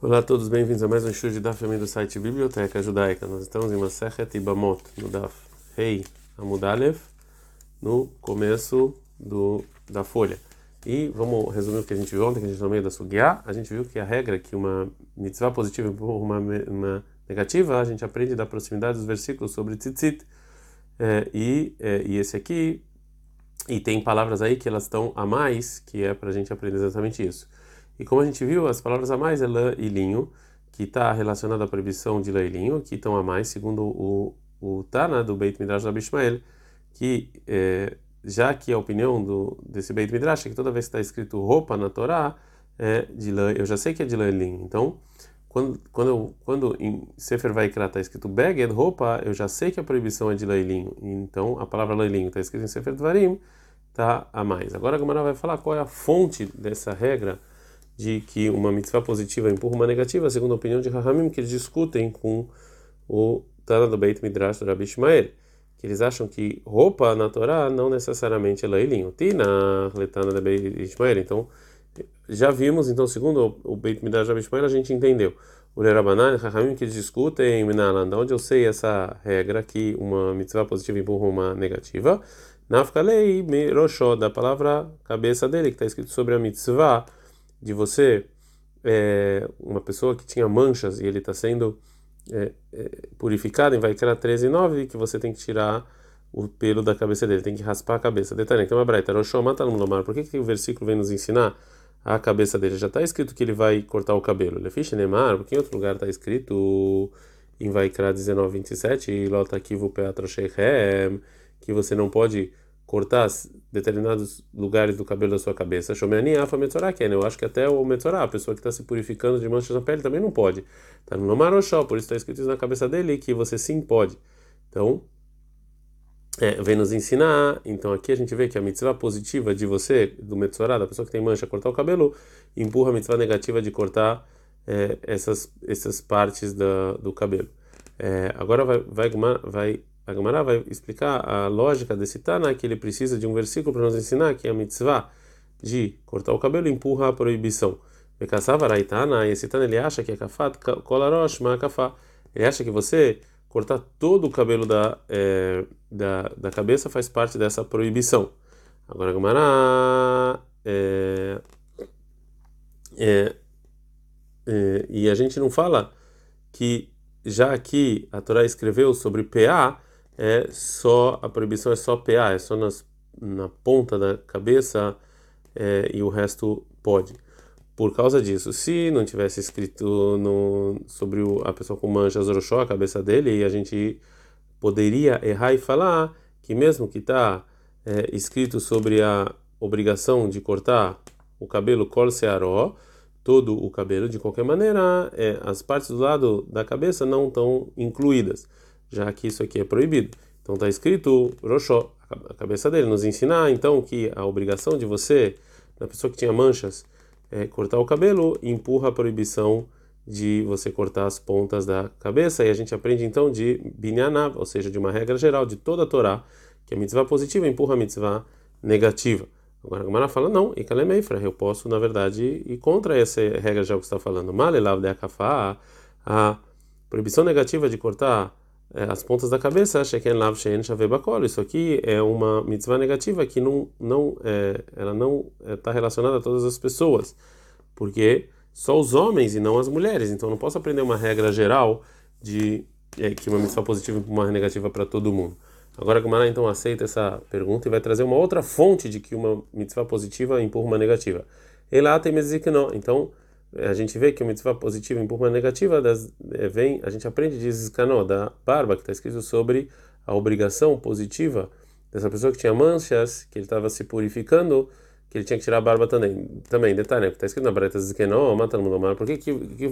Olá a todos, bem-vindos a mais um show de Daf do site Biblioteca Judaica. Nós estamos em Masechet Ibamot, no Daf Rei Amudalev, no começo do, da folha. E vamos resumir o que a gente viu ontem, que a gente no meio da Sugiá. A gente viu que a regra é que uma mitzvah positiva por uma, uma negativa, a gente aprende da proximidade dos versículos sobre tzitzit. É, e, é, e esse aqui, e tem palavras aí que elas estão a mais, que é para a gente aprender exatamente isso. E como a gente viu, as palavras a mais é lã e linho, que está relacionada à proibição de lã e linho, que estão a mais, segundo o, o Tana do Beit Midrash da Bishmael, que é, já que a opinião do, desse Beit Midrash é que toda vez que está escrito roupa na Torá, é de lã, eu já sei que é de lã e linho. Então, quando, quando, quando em Sefer Vaikra está escrito beged, roupa, eu já sei que a proibição é de lã e linho. Então, a palavra lã e linho está escrita em Sefer Dvarim, está a mais. Agora a Gamara vai falar qual é a fonte dessa regra de que uma mitzvah positiva empurra uma negativa, segundo a opinião de Rahamim, que eles discutem com o Tana do Beit Midrash do Rabi Ishmael, que eles acham que roupa na Torá não necessariamente é leilinho. Tina, letana do Beit Ishmael. Então, já vimos, então, segundo o Beit Midrash do Rabi Ishmael, a gente entendeu. O e Rahamim que eles discutem em Minalan, onde eu sei essa regra que uma mitzvah positiva empurra uma negativa. Nafkalei Roshó, da palavra cabeça dele, que está escrito sobre a mitzvah de você, é, uma pessoa que tinha manchas e ele está sendo é, é, purificado em Vaikra 13 9, que você tem que tirar o pelo da cabeça dele, tem que raspar a cabeça. Detalhe, então, Abraita, Roshomata Lomar, por que, que o versículo vem nos ensinar a cabeça dele? Já está escrito que ele vai cortar o cabelo. Lefish Nemar, porque em outro lugar está escrito em Vaikra 19, 27, Lota Kivu Peatra Sheichem, que você não pode cortar determinados lugares do cabelo da sua cabeça. Shomeani afa metzorá. Eu acho que até o metzorá, a pessoa que está se purificando de manchas na pele, também não pode. Está no Maroshó, por isso está escrito isso na cabeça dele que você sim pode. Então, é, vem nos ensinar. Então aqui a gente vê que a mitzvah positiva de você, do metzorá, da pessoa que tem mancha, cortar o cabelo, empurra a mitzvah negativa de cortar é, essas, essas partes da, do cabelo. É, agora vai, vai, vai a Gemara vai explicar a lógica desse Tana, que ele precisa de um versículo para nos ensinar que a mitzvah de cortar o cabelo empurra a proibição. Bekasavaraitana, esse Tana ele acha que é kafat kolarosh ma kafá. Ele acha que você cortar todo o cabelo da, é, da, da cabeça faz parte dessa proibição. Agora a Gemara é, é, é, e a gente não fala que já aqui a Torá escreveu sobre PA, é só a proibição é só PA, é só nas, na ponta da cabeça é, e o resto pode. Por causa disso, se não tivesse escrito no, sobre o, a pessoa com manchas orochó, a cabeça dele, a gente poderia errar e falar que mesmo que está é, escrito sobre a obrigação de cortar o cabelo col searó, todo o cabelo, de qualquer maneira, é, as partes do lado da cabeça não estão incluídas já que isso aqui é proibido. Então está escrito Roshó, a cabeça dele, nos ensinar então que a obrigação de você, da pessoa que tinha manchas, é cortar o cabelo, empurra a proibição de você cortar as pontas da cabeça. E a gente aprende então de binyanav, ou seja, de uma regra geral de toda a Torá, que a mitzvah positiva empurra a mitzvah negativa. Agora a Gemara fala, não, e kalemeifra, eu posso, na verdade, ir contra essa regra já que está falando. Malelav de akafá, a proibição negativa de cortar as pontas da cabeça, Sheken Lav Shein Shavebakol. Isso aqui é uma mitzvah negativa que não, não, é, ela não está é, relacionada a todas as pessoas, porque só os homens e não as mulheres. Então não posso aprender uma regra geral de é, que uma mitzvah positiva e uma negativa para todo mundo. Agora a Gemara então aceita essa pergunta e vai trazer uma outra fonte de que uma mitzvah positiva empurra uma negativa. Ela tem não. Então a gente vê que o mitzvah positiva empurra uma negativa, das, é, vem, a gente aprende de Zizkanó, da barba, que está escrito sobre a obrigação positiva dessa pessoa que tinha manchas, que ele estava se purificando, que ele tinha que tirar a barba também. Também, detalhe, né? Está escrito na Bareta Zizkanó, mata no mundo por que, que, que,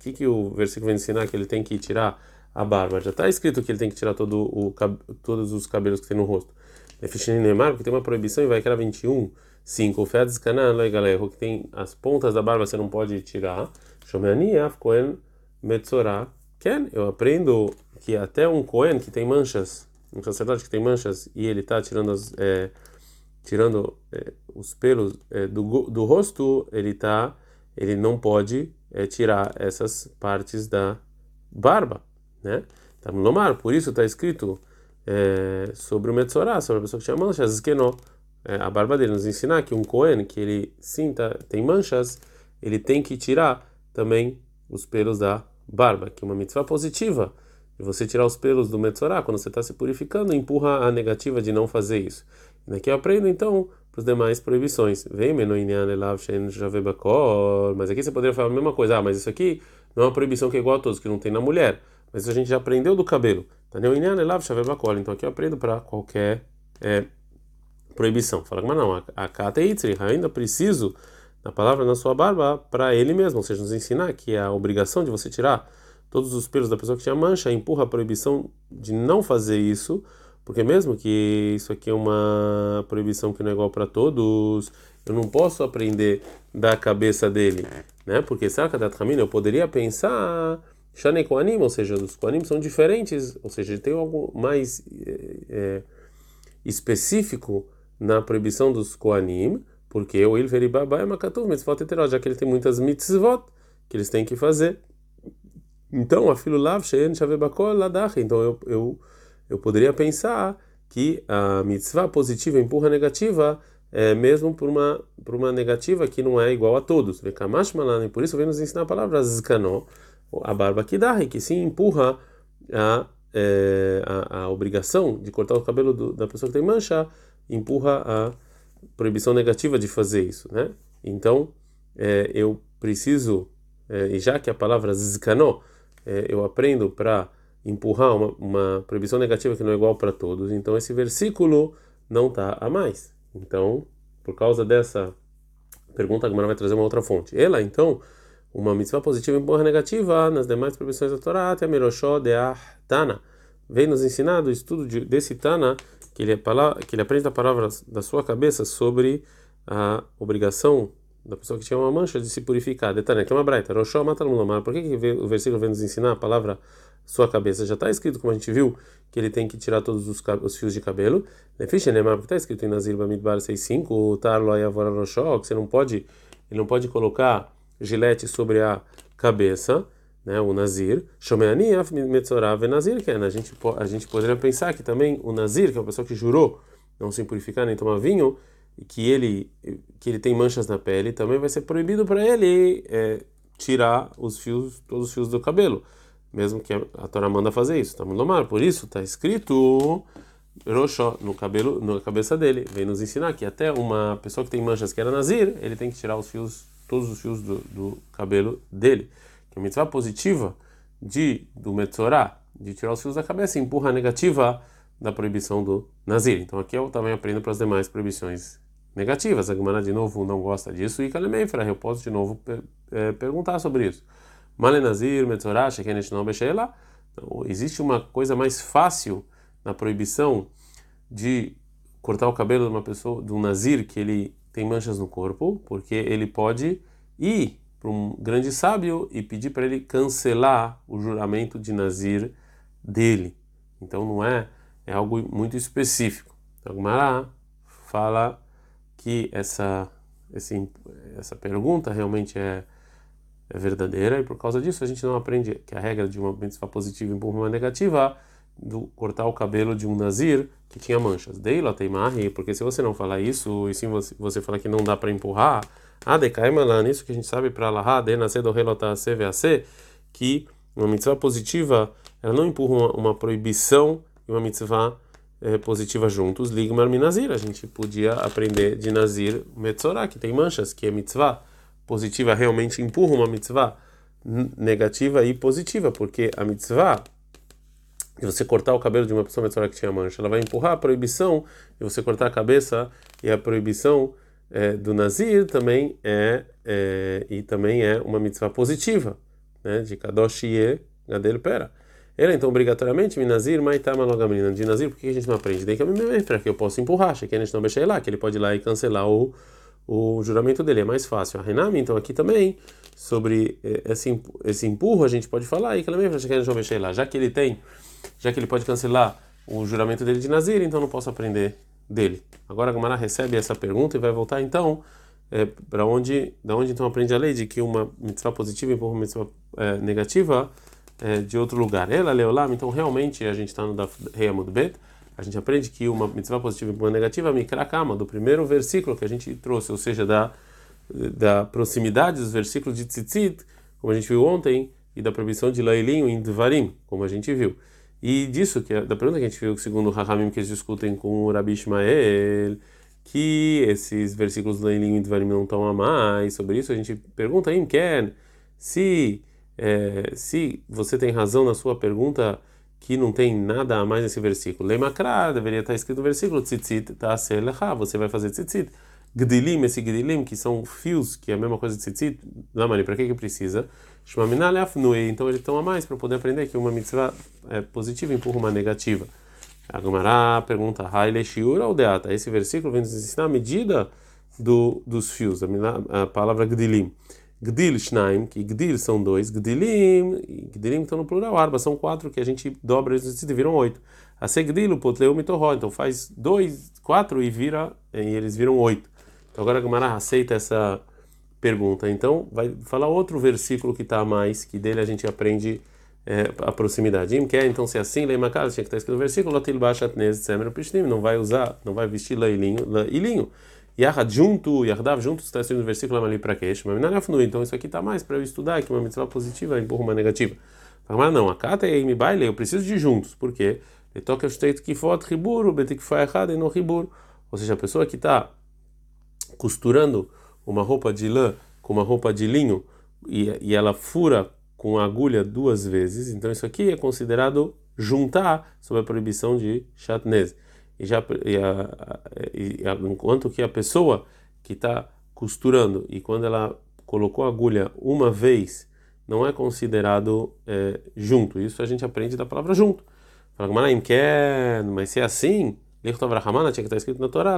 que, que o versículo vem ensinar que ele tem que tirar a barba? Já está escrito que ele tem que tirar todo o, todos os cabelos que tem no rosto. É porque tem uma proibição e vai criar 21 5. Fedes canan galera que tem as pontas da barba você não pode tirar. Shomeani af kohen metzorah. Ken, eu aprendo que até um kohen que tem manchas, um sacerdote que tem manchas e ele está tirando as, é, tirando é, os pelos é, do, do rosto, ele tá ele não pode é, tirar essas partes da barba, né? Tá no mar, por isso está escrito é, sobre o Metzorah, sobre a pessoa que tinha manchas, é, a barba dele nos ensinar que um Cohen que ele sinta tem manchas, ele tem que tirar também os pelos da barba, que é uma mitzvah positiva. De você tirar os pelos do Metzorah quando você está se purificando, empurra a negativa de não fazer isso. E daqui eu aprendo então para as demais proibições. Vem mas aqui você poderia falar a mesma coisa. Ah, mas isso aqui não é uma proibição que é igual a todos, que não tem na mulher. Mas isso a gente já aprendeu do cabelo. Então aqui eu aprendo para qualquer é, proibição. Fala, mas não, a kata ainda preciso da palavra na sua barba para ele mesmo, ou seja, nos ensinar que a obrigação de você tirar todos os pelos da pessoa que tinha mancha empurra a proibição de não fazer isso porque mesmo que isso aqui é uma proibição que não é igual para todos, eu não posso aprender da cabeça dele, né? Porque saca da eu poderia pensar Shane Koanim, ou seja, os Koanim são diferentes, ou seja, tem algo mais é, específico na proibição dos Koanim, porque o Ilveri Baba é Makatuv, mitzvot heteró, já que ele tem muitas mitzvot que eles têm que fazer. Então, a filo lav sheyen shavebakol ladach. Então, eu, eu eu poderia pensar que a mitzvah positiva empurra a negativa, é, mesmo por uma, por uma negativa que não é igual a todos. Por isso vem nos ensinar a palavra zkanó, a barba que dá, que sim empurra a, é, a, a, obrigação de cortar o cabelo do, da pessoa que tem mancha, empurra a proibição negativa de fazer isso, né? Então, é, eu preciso, é, e já que a palavra zkanó, é, eu aprendo para empurrar uma, uma proibição negativa que não é igual para todos, então esse versículo não está a mais. Então, por causa dessa pergunta, a Gemara vai trazer uma outra fonte. Ela, então, uma mitzvah positiva empurra negativa nas demais proibições da Torá, até Meroshó de Tana. Vem nos ensinar do estudo de, desse Tana, que ele, é, que ele aprende a palavra da sua cabeça sobre a obrigação da pessoa que tinha uma mancha de se purificar. Detalhe, que é uma braita. Mata Por que, que o versículo vem nos ensinar a palavra sua cabeça. Já está escrito, como a gente viu, que ele tem que tirar todos os, os fios de cabelo. Está escrito em Nazir Bamidbar 6.5, o Tarlo Ayavora Roshó, que você não pode, ele não pode colocar gilete sobre a cabeça, né, o Nazir. Shomeani Metzorav Nazir, que é, né, a gente, a gente poderia pensar que também o Nazir, que é uma pessoa que jurou não se purificar nem tomar vinho, e que ele, que ele tem manchas na pele, também vai ser proibido para ele é, tirar os fios, todos os fios do cabelo mesmo que a Torá manda fazer isso, tá mar. Por isso está escrito Roshó no cabelo, na cabeça dele. Vem nos ensinar que até uma pessoa que tem manchas que era nazir, ele tem que tirar os fios, todos os fios do, do cabelo dele. Que a mitzvah positiva de do Metzorá, de tirar os fios da cabeça, empurra a negativa da proibição do nazir. Então aqui eu também aprendo para as demais proibições negativas. A Gemara de novo não gosta disso e Kalemefra, eu posso de novo per, é, perguntar sobre isso. Malenazir, Metzorah, Shekenesh não Besheila. Então, existe uma coisa mais fácil na proibição de cortar o cabelo de uma pessoa, de um nazir que ele tem manchas no corpo, porque ele pode ir para um grande sábio e pedir para ele cancelar o juramento de nazir dele. Então não é é algo muito específico. Então fala que essa esse, essa pergunta realmente é é verdadeira e por causa disso a gente não aprende que a regra de uma mitzvah positiva empurra uma negativa do cortar o cabelo de um nazir que tinha manchas. Deila teimahi, porque se você não falar isso e sim você, você falar que não dá para empurrar, ah, decaimala, nisso que a gente sabe para Allah, de nascer do relota CVAC, que uma mitzvah positiva ela não empurra uma, uma proibição e uma mitzvah é, positiva juntos. Ligmar minazir, a gente podia aprender de nazir metzorah, que tem manchas, que é mitzvah positiva realmente empurra uma mitzvah negativa e positiva, porque a mitzvah de você cortar o cabelo de uma pessoa mitzvah que tinha mancha, ela vai empurrar a proibição de você cortar a cabeça e a proibição é, do nazir também é, é, e também é uma mitzvah positiva, né, de kadosh ye gadel pera. Ele então obrigatoriamente minazir maitama logamrina de nazir, por que a gente não aprende? Daí que eu que eu posso empurrar, que a gente não deixa lá, que ele pode ir lá e cancelar o o juramento dele é mais fácil. A Renami, então aqui também, sobre eh, esse, esse empurro, a gente pode falar, e que lá, já que ele tem, já que ele pode cancelar o juramento dele de Nazir, então não posso aprender dele. Agora a Gamara recebe essa pergunta e vai voltar então é, para onde, da onde então aprende a lei de que uma mitzvah positiva empurra uma mitzvah é, negativa é, de outro lugar. Ela leolam, então realmente a gente está no Rei Bet, a gente aprende que uma mitzvah positiva empurra uma negativa, mikrakama, do primeiro versículo que a gente trouxe, ou seja, da, da proximidade dos versículos de tzitzit, como a gente viu ontem, e da proibição de lailinho em dvarim, como a gente viu. E disso, que é, da pergunta que a gente viu, segundo o Rahamim, que eles discutem com o Rabi Ishmael, que esses versículos do Leilim e Dvarim não estão a mais. Sobre isso a gente pergunta em Ken se é, se você tem razão na sua pergunta que não tem nada a mais nesse versículo. Lemakra, deveria estar escrito no versículo tzitzit ta'aselecha, você vai fazer tzitzit. Gdilim, esse gdilim, que são fios, que é a mesma coisa de tzitzit, Lamani, para que que precisa? Então eles estão a mais para poder aprender que uma mitzvah é positiva empurra uma negativa. A Gemara pergunta: ou Deata? Esse versículo vem nos ensinar a medida do, dos fios, a, palavra Gdilim. Gdil Shnaim, que Gdil são dois, Gdilim, Gdilim estão no plural, Arba são quatro, que a gente dobra eles e viram oito. A Segdil, Potleu Mitoró, então faz dois, quatro e vira, e eles viram oito. Então agora a Gemara aceita essa pergunta. Então vai falar outro versículo que está mais, que dele a gente aprende é, a proximidade. Im quer então ser assim, lei makar, tinha que estar escrito no versículo, lotil bachatnez tzemer pishnim, não vai usar, não vai vestir leilinho, leilinho. Yahad junto, Yardav junto, está escrito no versículo ali para queixo, mas é então isso aqui está mais para eu estudar, que uma mitzvah positiva empurra uma negativa. Mas não, a cata é me baile, eu preciso de juntos, porque ele toca o esteito que foto riburo, betik foi errado e não riburo. Ou seja, a pessoa que está costurando uma roupa de lã com uma roupa de linho e, e ela fura com a agulha duas vezes, então isso aqui é considerado juntar sob a proibição de chatnez. E já e a, e a, enquanto que a pessoa que está costurando e quando ela colocou a agulha uma vez não é considerado é, junto. Isso a gente aprende da palavra junto. Fala, mas se é assim, tinha que estar escrito na Torá,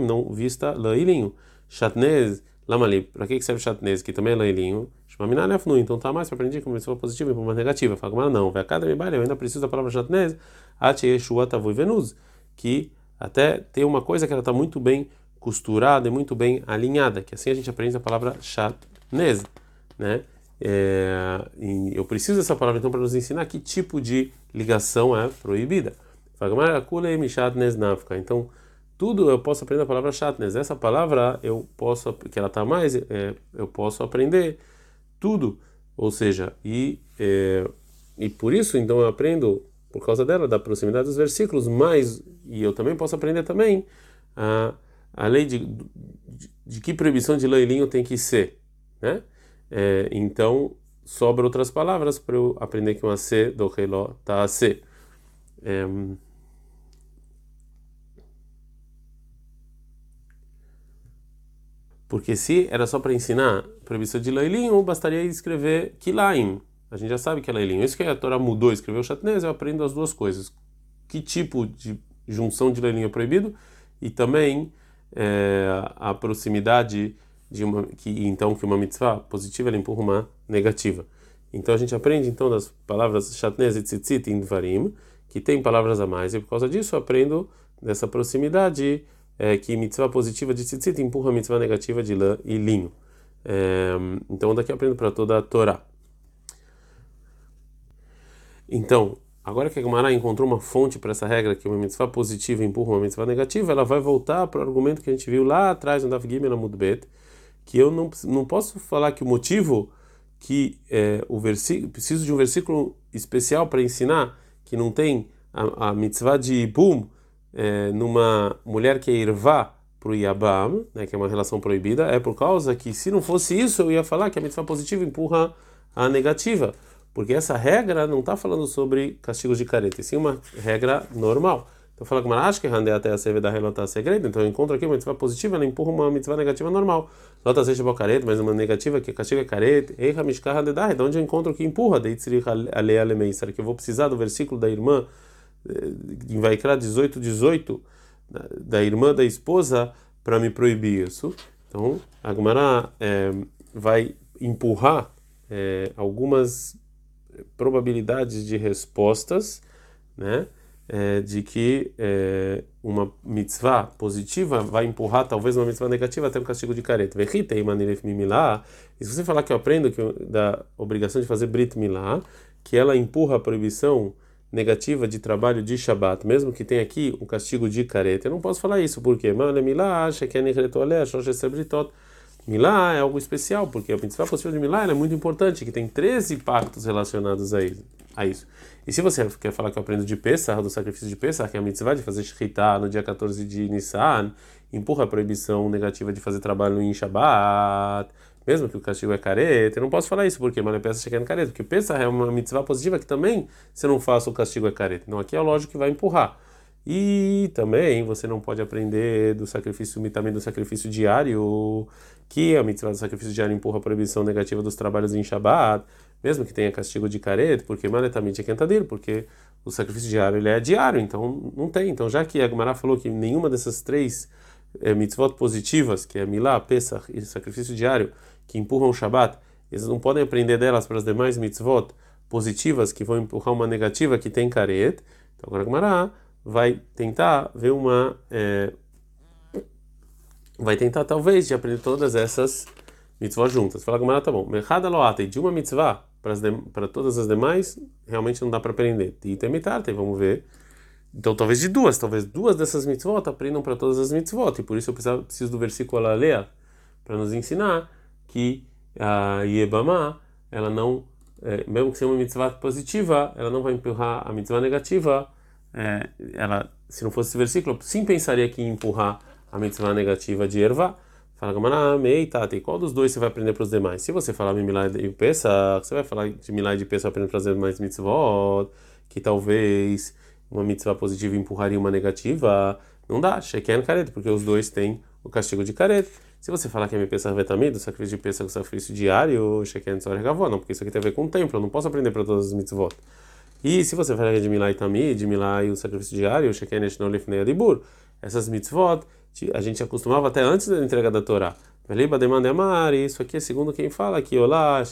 não vista lailinho. Chatnez Lamali, para que serve chatnez, que também é leilinho? Shmaminalefnu, então tá mais para aprender como pessoa positiva e uma negativa. Fala, mas não, cada me eu ainda preciso da palavra chatnez, atieshuatavui venuz, que até tem uma coisa que ela está muito bem costurada e muito bem alinhada, que assim a gente aprende a palavra chatnez, né? É, eu preciso dessa palavra então para nos ensinar que tipo de ligação é proibida. Então, tudo eu posso aprender a palavra chatnes. Essa palavra eu posso, que ela está mais, é, eu posso aprender tudo. Ou seja, e, é, e por isso então eu aprendo, por causa dela, da proximidade dos versículos, mas, e eu também posso aprender também a, a lei de, de, de que proibição de leilinho tem que ser. Né? É, então, sobra outras palavras para eu aprender que uma C do reló está a C. É, Porque se era só para ensinar proibição de leilinho, bastaria escrever kilaim. A gente já sabe que é leilinho. Isso que a Torá mudou, escreveu chatnez, eu aprendo as duas coisas. Que tipo de junção de leilinho é proibido e também é, a proximidade de uma que então que uma mitzvah positiva ela empurra uma negativa. Então a gente aprende então das palavras chatnez e tzitzit em dvarim, que tem palavras a mais e por causa disso eu aprendo dessa proximidade é, que mitzvah positiva de tzitzit empurra a mitzvah negativa de lã e linho. É, então daqui eu aprendo para toda a Torá. Então, agora que a Gemara encontrou uma fonte para essa regra que uma mitzvah positiva empurra uma mitzvah negativa, ela vai voltar para o argumento que a gente viu lá atrás no Daf Gimel Amudbet, que eu não, não posso falar que o motivo que é, o versículo preciso de um versículo especial para ensinar que não tem a, a mitzvah de Ibum é, numa mulher que é irvá para o Yabam, né, que é uma relação proibida, é por causa que se não fosse isso, eu ia falar que a mitzvah positiva empurra a negativa. Porque essa regra não está falando sobre castigos de careta, e sim uma regra normal. Então fala que Marash que rande até a serve da relatar segredo, então eu encontro aqui uma mitzvah positiva, ela empurra uma mitzvah negativa normal. Nota seja careta, mas uma negativa que castiga careta, eiha mishkar de dar, onde eu encontro que empurra, de itzrich alei será que eu vou precisar do versículo da irmã em Vaikra 18, 18, da irmã da esposa, para me proibir isso. Então, a Gemara é, vai empurrar é, algumas probabilidades de respostas, né? é, de que é, uma mitzvah positiva vai empurrar talvez uma mitzvah negativa até um castigo de careta. E se você falar que eu aprendo que, da obrigação de fazer brit milá, que ela empurra a proibição negativa de trabalho de Shabat, mesmo que tenha aqui um castigo de careta, eu não posso falar isso, porque milá acha que é Milá é algo especial, porque a mitzvah positiva de Milá é muito importante, que tem 13 pactos relacionados a isso a isso. E se você quer falar que eu aprendo de Pesach, do sacrifício de Pesach, que é a mitzvah de fazer shritá no dia 14 de Nissan, empurra a proibição negativa de fazer trabalho em Shabbat, mesmo que o castigo é careta, eu não posso falar isso, porque Malé Pesach chega em careta, porque Pesach é uma mitzvah positiva que também, se não faça o castigo é careta. Então aqui é lógico que vai empurrar. E também você não pode aprender do sacrifício, também do sacrifício diário, que a mitzvah do sacrifício diário empurra a proibição negativa dos trabalhos em Shabbat mesmo que tenha castigo de careto, porque manetamente é quentadir, porque o sacrifício diário ele é diário, então não tem. Então, já que a Gemara falou que nenhuma dessas três é, mitzvot positivas, que é Milá, Pesach e sacrifício diário, que empurram o Shabat, eles não podem aprender delas para as demais mitzvot positivas que vão empurrar uma negativa que tem caret. Então, agora Gemara vai tentar ver uma. É, vai tentar, talvez, de aprender todas essas mitzvot juntas. Fala Gemara, tá bom. Merhada loate, de uma mitzvah para todas as demais, realmente não dá para aprender. E temitar, vamos ver. Então, talvez de duas, talvez duas dessas mitzvot aprendam para todas as mitzvot. E por isso eu preciso do versículo Alea para nos ensinar que a Yebama, ela não, é, mesmo que seja uma mitzvah positiva, ela não vai empurrar a mitzvah negativa. É, ela, se não fosse esse versículo, sim pensaria que empurrar a mitzvah negativa de Erva. Fala Gamara, mei, tati, qual dos dois você vai aprender para os demais? Se você falar Milá e Pesach, você vai falar de Milá e de Pesach aprendendo para os demais mitzvot, que talvez uma mitzvah positiva empurraria uma negativa. Não dá, Sheken careta, porque os dois têm o castigo de careta. Se você falar que é me Pesach vetamid, o sacrifício de Pesach, o sacrifício diário, Sheken Tzor Gavó, não, porque isso aqui tem a ver com o templo, eu não posso aprender para todas as mitzvot. E se você falar que é de Milá e de Milá e o sacrifício diário, Sheken Eshnon Lifnei Adibur, essas mitzvot a gente acostumava até antes da entrega da Torá. Isso aqui é segundo quem fala aqui, Olá,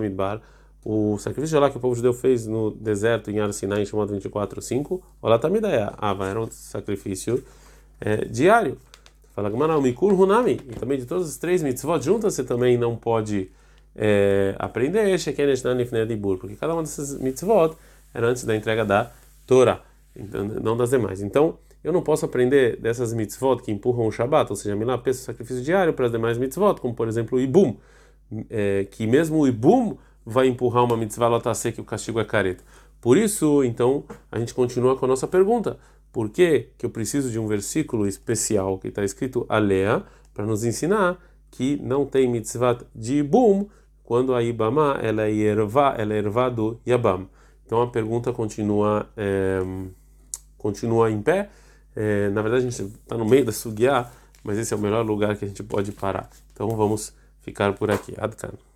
Midbar, o sacrifício de Olá que o povo judeu fez no deserto em Ar Sinai, chamado 24.5, Olá Tamidaya, ah, era um sacrifício é, diário. Fala Gamara, Mikur Hunami, e também de todas as três mitzvot juntas você também não pode é, aprender porque cada uma dessas mitzvot era antes da entrega da Torá, então, não das demais. Então, eu não posso aprender dessas mitzvot que empurram o Shabat, ou seja, Milá peça o sacrifício diário para as demais mitzvot, como por exemplo o Ibum, é, que mesmo o Ibum vai empurrar uma mitzvah lotase que o castigo é careta. Por isso, então, a gente continua com a nossa pergunta. Por que, que eu preciso de um versículo especial que está escrito Alea para nos ensinar que não tem mitzvah de Ibum quando a Ibama ela é erva, ela é erva do Yabam. Então a pergunta continua, é, continua em pé. É, na verdade, a gente está no meio da Sugiá, mas esse é o melhor lugar que a gente pode parar. Então vamos ficar por aqui. Adkan.